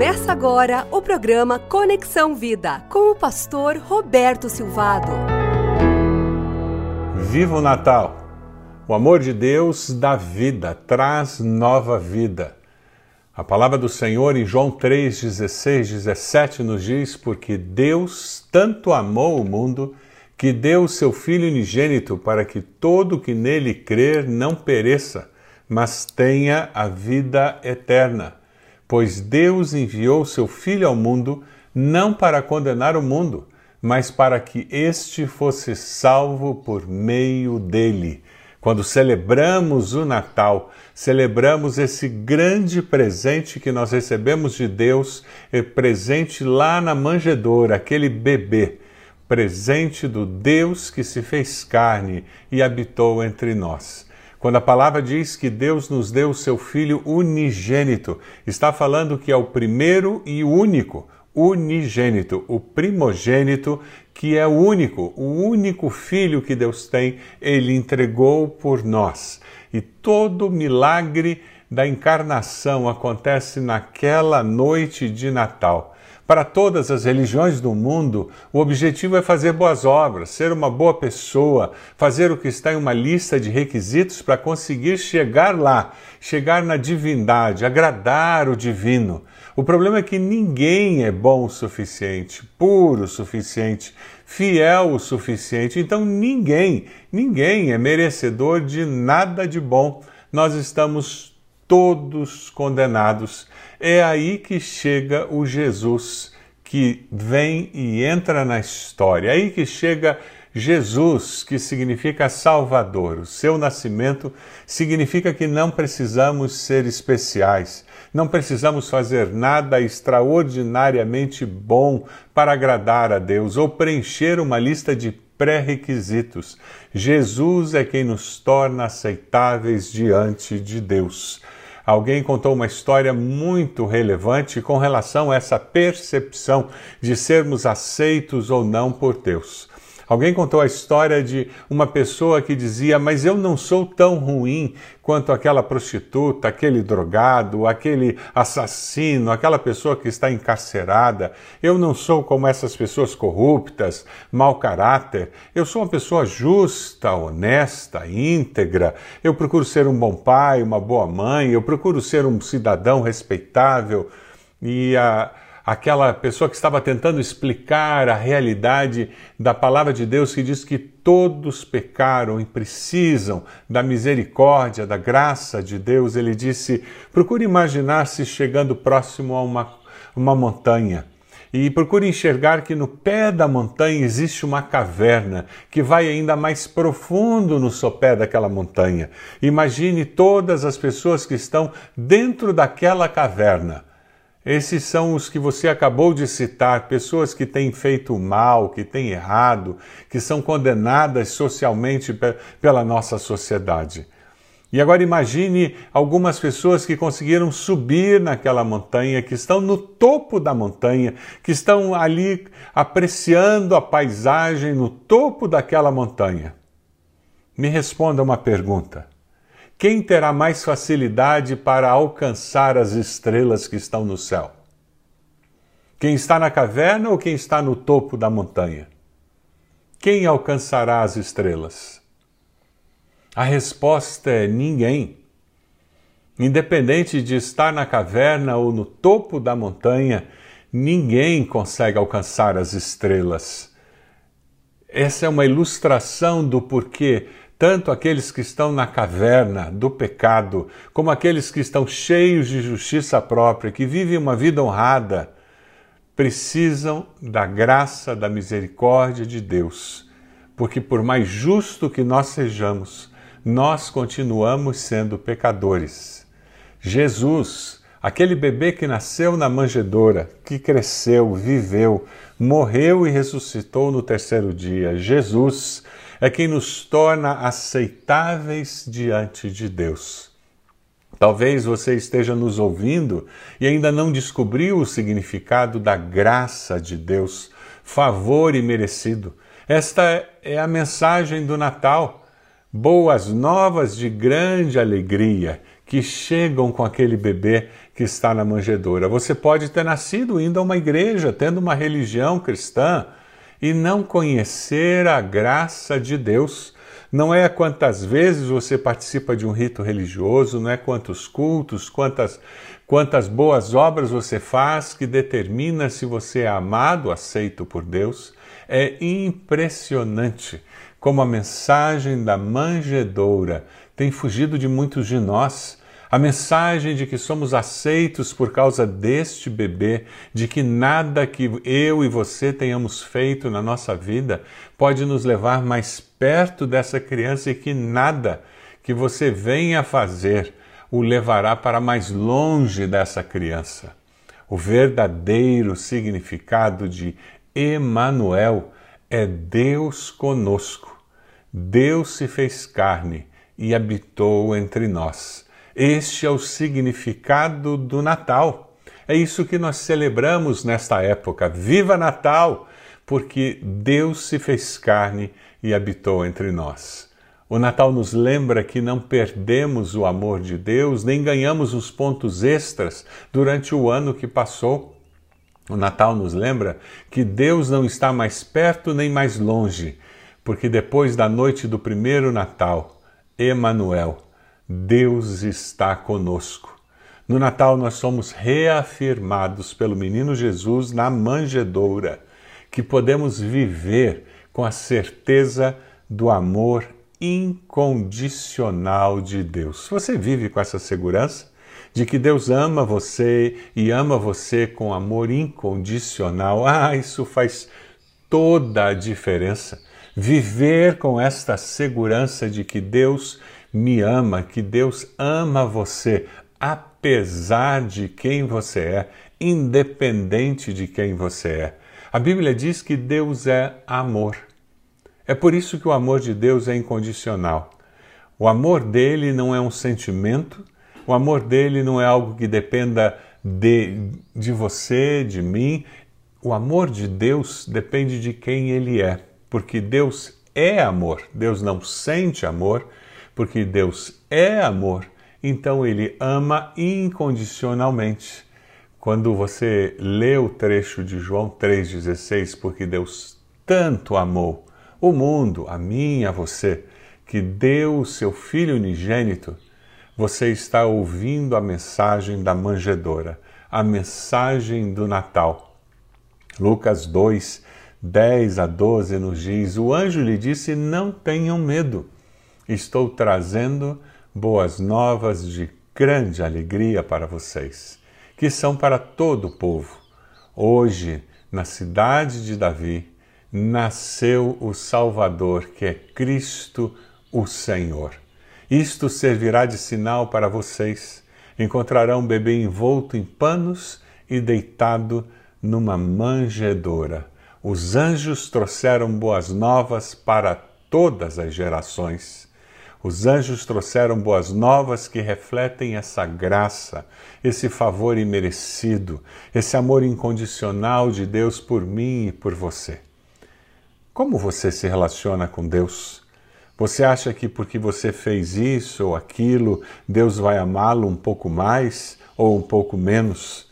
Começa agora o programa Conexão Vida com o pastor Roberto Silvado. Viva o Natal! O amor de Deus dá vida, traz nova vida. A palavra do Senhor em João 3, 16, 17 nos diz: Porque Deus tanto amou o mundo que deu o seu Filho unigênito para que todo que nele crer não pereça, mas tenha a vida eterna. Pois Deus enviou seu Filho ao mundo não para condenar o mundo, mas para que este fosse salvo por meio dele. Quando celebramos o Natal, celebramos esse grande presente que nós recebemos de Deus, é presente lá na manjedoura, aquele bebê, presente do Deus que se fez carne e habitou entre nós. Quando a palavra diz que Deus nos deu o seu Filho unigênito, está falando que é o primeiro e único, unigênito, o primogênito, que é o único, o único filho que Deus tem, ele entregou por nós. E todo milagre da encarnação acontece naquela noite de Natal. Para todas as religiões do mundo, o objetivo é fazer boas obras, ser uma boa pessoa, fazer o que está em uma lista de requisitos para conseguir chegar lá, chegar na divindade, agradar o divino. O problema é que ninguém é bom o suficiente, puro o suficiente, fiel o suficiente. Então ninguém, ninguém é merecedor de nada de bom. Nós estamos todos condenados. É aí que chega o Jesus que vem e entra na história. É aí que chega Jesus, que significa Salvador. O seu nascimento significa que não precisamos ser especiais, não precisamos fazer nada extraordinariamente bom para agradar a Deus ou preencher uma lista de pré-requisitos. Jesus é quem nos torna aceitáveis diante de Deus. Alguém contou uma história muito relevante com relação a essa percepção de sermos aceitos ou não por Deus. Alguém contou a história de uma pessoa que dizia: Mas eu não sou tão ruim quanto aquela prostituta, aquele drogado, aquele assassino, aquela pessoa que está encarcerada. Eu não sou como essas pessoas corruptas, mau caráter. Eu sou uma pessoa justa, honesta, íntegra. Eu procuro ser um bom pai, uma boa mãe. Eu procuro ser um cidadão respeitável. E a aquela pessoa que estava tentando explicar a realidade da palavra de Deus que diz que todos pecaram e precisam da misericórdia, da graça de Deus, ele disse: procure imaginar-se chegando próximo a uma, uma montanha. E procure enxergar que no pé da montanha existe uma caverna que vai ainda mais profundo no sopé daquela montanha. Imagine todas as pessoas que estão dentro daquela caverna esses são os que você acabou de citar, pessoas que têm feito mal, que têm errado, que são condenadas socialmente pela nossa sociedade. E agora imagine algumas pessoas que conseguiram subir naquela montanha, que estão no topo da montanha, que estão ali apreciando a paisagem no topo daquela montanha. Me responda uma pergunta. Quem terá mais facilidade para alcançar as estrelas que estão no céu? Quem está na caverna ou quem está no topo da montanha? Quem alcançará as estrelas? A resposta é ninguém. Independente de estar na caverna ou no topo da montanha, ninguém consegue alcançar as estrelas. Essa é uma ilustração do porquê tanto aqueles que estão na caverna do pecado, como aqueles que estão cheios de justiça própria, que vivem uma vida honrada, precisam da graça, da misericórdia de Deus. Porque, por mais justo que nós sejamos, nós continuamos sendo pecadores. Jesus, aquele bebê que nasceu na manjedoura, que cresceu, viveu, morreu e ressuscitou no terceiro dia, Jesus, é quem nos torna aceitáveis diante de Deus. Talvez você esteja nos ouvindo e ainda não descobriu o significado da graça de Deus, favor e merecido. Esta é a mensagem do Natal. boas novas de grande alegria que chegam com aquele bebê que está na manjedoura. Você pode ter nascido indo a uma igreja, tendo uma religião cristã e não conhecer a graça de Deus. Não é quantas vezes você participa de um rito religioso, não é quantos cultos, quantas, quantas boas obras você faz que determina se você é amado, aceito por Deus. É impressionante como a mensagem da manjedoura tem fugido de muitos de nós a mensagem de que somos aceitos por causa deste bebê, de que nada que eu e você tenhamos feito na nossa vida pode nos levar mais perto dessa criança e que nada que você venha fazer o levará para mais longe dessa criança. O verdadeiro significado de Emanuel é Deus conosco. Deus se fez carne e habitou entre nós. Este é o significado do Natal. É isso que nós celebramos nesta época. Viva Natal! Porque Deus se fez carne e habitou entre nós. O Natal nos lembra que não perdemos o amor de Deus, nem ganhamos os pontos extras durante o ano que passou. O Natal nos lembra que Deus não está mais perto nem mais longe, porque depois da noite do primeiro Natal, Emanuel, Deus está conosco. No Natal nós somos reafirmados pelo menino Jesus na manjedoura, que podemos viver com a certeza do amor incondicional de Deus. Você vive com essa segurança de que Deus ama você e ama você com amor incondicional? Ah, isso faz toda a diferença. Viver com esta segurança de que Deus me ama, que Deus ama você, apesar de quem você é, independente de quem você é. A Bíblia diz que Deus é amor. É por isso que o amor de Deus é incondicional. O amor dele não é um sentimento, o amor dele não é algo que dependa de, de você, de mim. O amor de Deus depende de quem ele é, porque Deus é amor. Deus não sente amor, porque Deus é amor, então ele ama incondicionalmente. Quando você lê o trecho de João 3,16, porque Deus tanto amou o mundo, a mim a você, que deu o seu Filho unigênito, você está ouvindo a mensagem da manjedora, a mensagem do Natal. Lucas 2, 10 a 12 nos diz: O anjo lhe disse: Não tenham medo estou trazendo boas novas de grande alegria para vocês, que são para todo o povo. Hoje, na cidade de Davi, nasceu o Salvador, que é Cristo o Senhor. Isto servirá de sinal para vocês. Encontrarão um bebê envolto em panos e deitado numa manjedoura. Os anjos trouxeram boas novas para todas as gerações. Os anjos trouxeram boas novas que refletem essa graça, esse favor imerecido, esse amor incondicional de Deus por mim e por você. Como você se relaciona com Deus? Você acha que porque você fez isso ou aquilo, Deus vai amá-lo um pouco mais ou um pouco menos?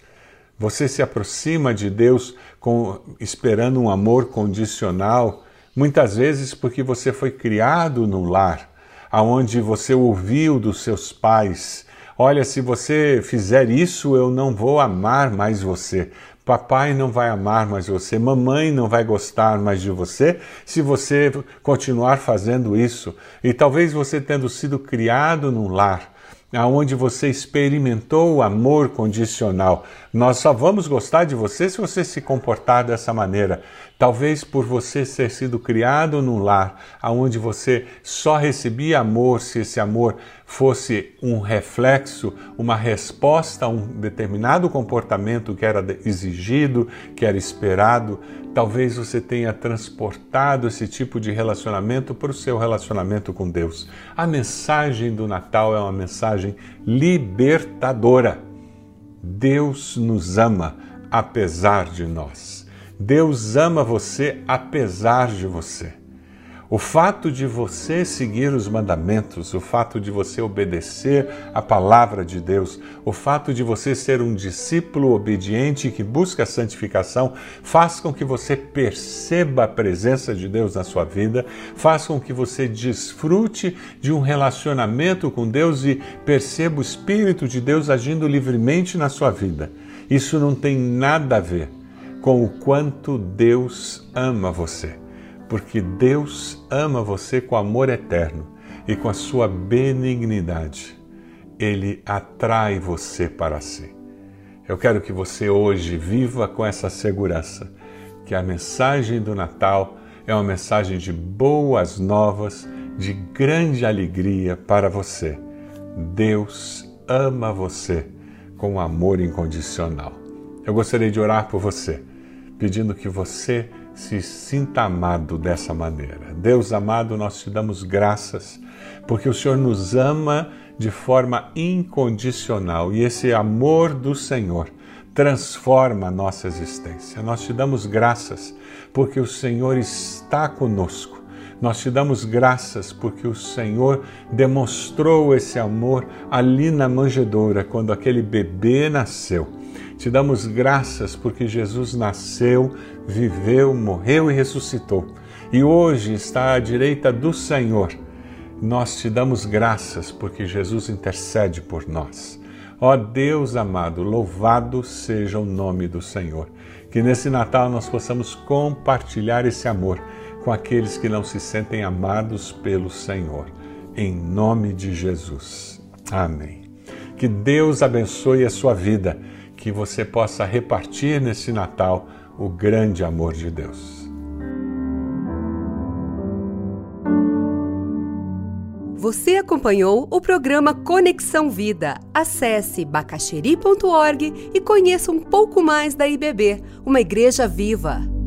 Você se aproxima de Deus com, esperando um amor condicional, muitas vezes porque você foi criado no lar aonde você ouviu dos seus pais: Olha, se você fizer isso, eu não vou amar mais você. Papai não vai amar mais você, mamãe não vai gostar mais de você se você continuar fazendo isso. E talvez você tendo sido criado num lar aonde você experimentou o amor condicional. Nós só vamos gostar de você se você se comportar dessa maneira. Talvez por você ter sido criado num lar aonde você só recebia amor se esse amor fosse um reflexo, uma resposta a um determinado comportamento que era exigido, que era esperado. Talvez você tenha transportado esse tipo de relacionamento para o seu relacionamento com Deus. A mensagem do Natal é uma mensagem libertadora. Deus nos ama apesar de nós. Deus ama você apesar de você. O fato de você seguir os mandamentos, o fato de você obedecer a palavra de Deus, o fato de você ser um discípulo obediente que busca a santificação, faz com que você perceba a presença de Deus na sua vida, faz com que você desfrute de um relacionamento com Deus e perceba o Espírito de Deus agindo livremente na sua vida. Isso não tem nada a ver com o quanto Deus ama você porque Deus ama você com amor eterno e com a sua benignidade. Ele atrai você para si. Eu quero que você hoje viva com essa segurança que a mensagem do Natal é uma mensagem de boas novas, de grande alegria para você. Deus ama você com amor incondicional. Eu gostaria de orar por você, pedindo que você se sinta amado dessa maneira. Deus amado, nós te damos graças porque o Senhor nos ama de forma incondicional e esse amor do Senhor transforma a nossa existência. Nós te damos graças porque o Senhor está conosco. Nós te damos graças porque o Senhor demonstrou esse amor ali na manjedoura, quando aquele bebê nasceu. Te damos graças porque Jesus nasceu, viveu, morreu e ressuscitou. E hoje está à direita do Senhor. Nós te damos graças porque Jesus intercede por nós. Ó Deus amado, louvado seja o nome do Senhor. Que nesse Natal nós possamos compartilhar esse amor com aqueles que não se sentem amados pelo Senhor. Em nome de Jesus. Amém. Que Deus abençoe a sua vida que você possa repartir nesse Natal o grande amor de Deus. Você acompanhou o programa Conexão Vida. Acesse bacacheri.org e conheça um pouco mais da IBB, uma igreja viva.